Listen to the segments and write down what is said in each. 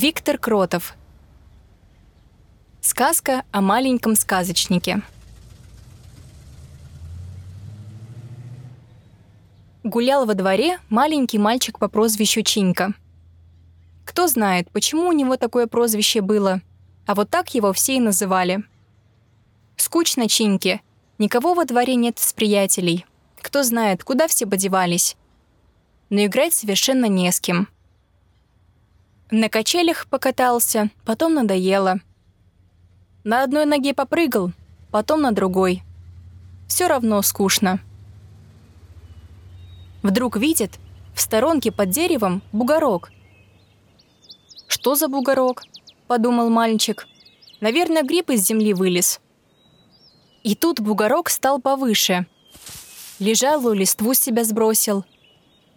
Виктор Кротов. Сказка о маленьком сказочнике. Гулял во дворе маленький мальчик по прозвищу Чинька. Кто знает, почему у него такое прозвище было, а вот так его все и называли. Скучно Чиньке, никого во дворе нет с приятелей. Кто знает, куда все подевались. Но играть совершенно не с кем – на качелях покатался, потом надоело. На одной ноге попрыгал, потом на другой. Все равно скучно. Вдруг видит, в сторонке под деревом бугорок. «Что за бугорок?» – подумал мальчик. «Наверное, гриб из земли вылез». И тут бугорок стал повыше. Лежалую листву себя сбросил.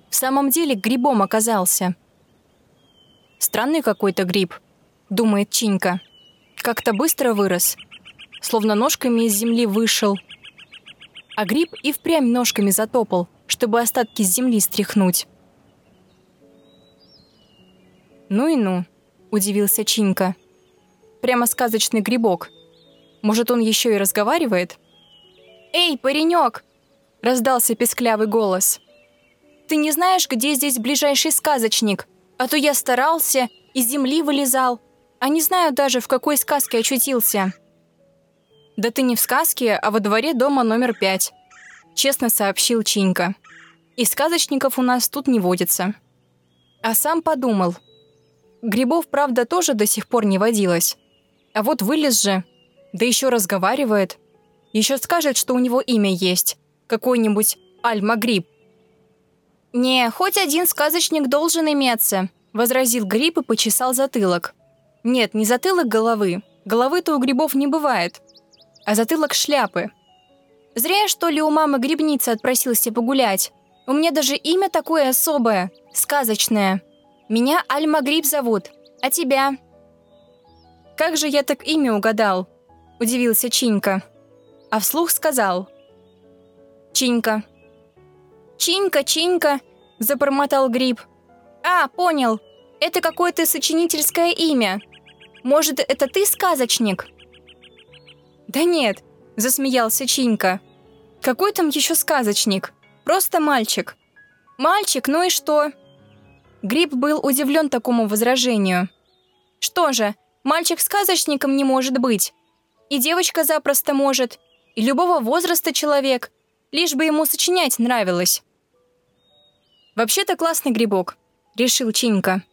В самом деле грибом оказался – Странный какой-то гриб, думает Чинька. Как-то быстро вырос, словно ножками из земли вышел. А гриб и впрямь ножками затопал, чтобы остатки с земли стряхнуть. «Ну и ну», — удивился Чинька. «Прямо сказочный грибок. Может, он еще и разговаривает?» «Эй, паренек!» — раздался песклявый голос. «Ты не знаешь, где здесь ближайший сказочник? А то я старался, из земли вылезал, а не знаю даже, в какой сказке очутился. Да ты не в сказке, а во дворе дома номер пять, честно сообщил Чинька. И сказочников у нас тут не водится. А сам подумал. Грибов, правда, тоже до сих пор не водилось. А вот вылез же, да еще разговаривает. Еще скажет, что у него имя есть. Какой-нибудь Альма-гриб. «Не, хоть один сказочник должен иметься», — возразил гриб и почесал затылок. «Нет, не затылок головы. Головы-то у грибов не бывает. А затылок шляпы. Зря, что ли, у мамы грибница отпросился погулять. У меня даже имя такое особое, сказочное. Меня Альма Гриб зовут. А тебя?» «Как же я так имя угадал?» — удивился Чинька. А вслух сказал. «Чинька, «Чинька, Чинька!» – забормотал Гриб. «А, понял. Это какое-то сочинительское имя. Может, это ты сказочник?» «Да нет», – засмеялся Чинька. «Какой там еще сказочник? Просто мальчик». «Мальчик, ну и что?» Гриб был удивлен такому возражению. «Что же, мальчик сказочником не может быть. И девочка запросто может, и любого возраста человек, лишь бы ему сочинять нравилось». «Вообще-то классный грибок», — решил Чинька.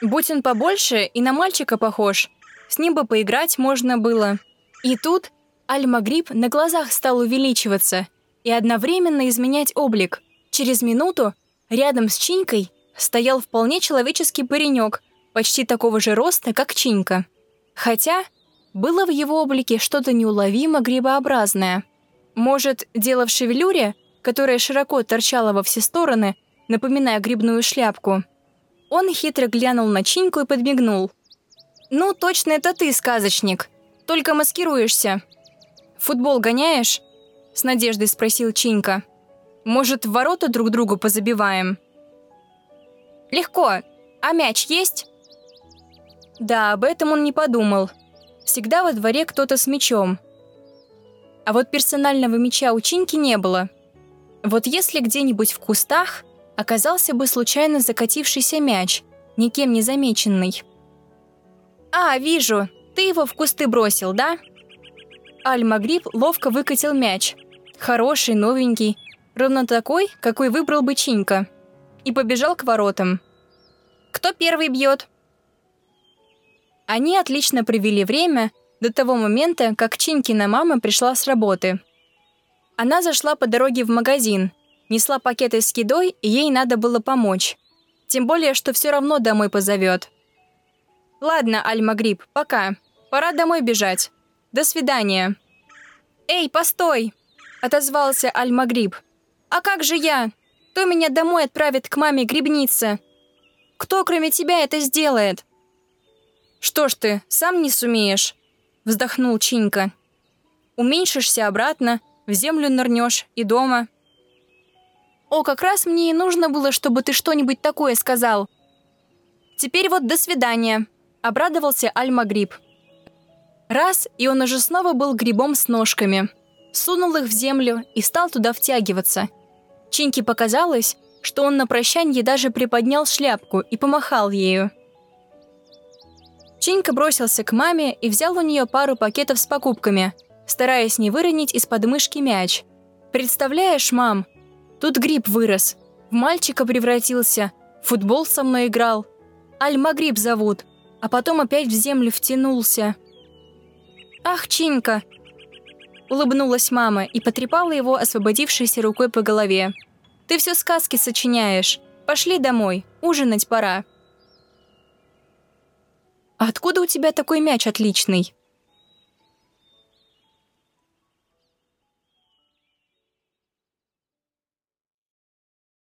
«Будь он побольше и на мальчика похож, с ним бы поиграть можно было». И тут Альма-гриб на глазах стал увеличиваться и одновременно изменять облик. Через минуту рядом с Чинькой стоял вполне человеческий паренек, почти такого же роста, как Чинька. Хотя было в его облике что-то неуловимо грибообразное. Может, дело в шевелюре, которая широко торчала во все стороны напоминая грибную шляпку. Он хитро глянул на Чиньку и подмигнул. «Ну, точно это ты, сказочник. Только маскируешься. Футбол гоняешь?» С надеждой спросил Чинька. «Может, в ворота друг другу позабиваем?» «Легко. А мяч есть?» Да, об этом он не подумал. Всегда во дворе кто-то с мячом. А вот персонального мяча у Чиньки не было. Вот если где-нибудь в кустах оказался бы случайно закатившийся мяч, никем не замеченный. «А, вижу, ты его в кусты бросил, да?» Аль-Магриб ловко выкатил мяч. Хороший, новенький, ровно такой, какой выбрал бы Чинька. И побежал к воротам. «Кто первый бьет?» Они отлично провели время до того момента, как Чинькина мама пришла с работы. Она зашла по дороге в магазин – Несла пакеты с едой, и ей надо было помочь. Тем более, что все равно домой позовет. «Ладно, Аль-Магриб, пока. Пора домой бежать. До свидания». «Эй, постой!» — отозвался Аль-Магриб. «А как же я? Кто меня домой отправит к маме грибнице? Кто, кроме тебя, это сделает?» «Что ж ты, сам не сумеешь?» — вздохнул Чинька. «Уменьшишься обратно, в землю нырнешь и дома». О, как раз мне и нужно было, чтобы ты что-нибудь такое сказал. Теперь вот до свидания. Обрадовался Аль-Магриб. Раз, и он уже снова был грибом с ножками. Сунул их в землю и стал туда втягиваться. Чиньке показалось, что он на прощанье даже приподнял шляпку и помахал ею. Чинька бросился к маме и взял у нее пару пакетов с покупками, стараясь не выронить из подмышки мяч. «Представляешь, мам, тут гриб вырос, в мальчика превратился, футбол со мной играл. Аль-Магриб зовут, а потом опять в землю втянулся». «Ах, Чинька!» Улыбнулась мама и потрепала его освободившейся рукой по голове. Ты все сказки сочиняешь. Пошли домой, ужинать пора. А откуда у тебя такой мяч отличный?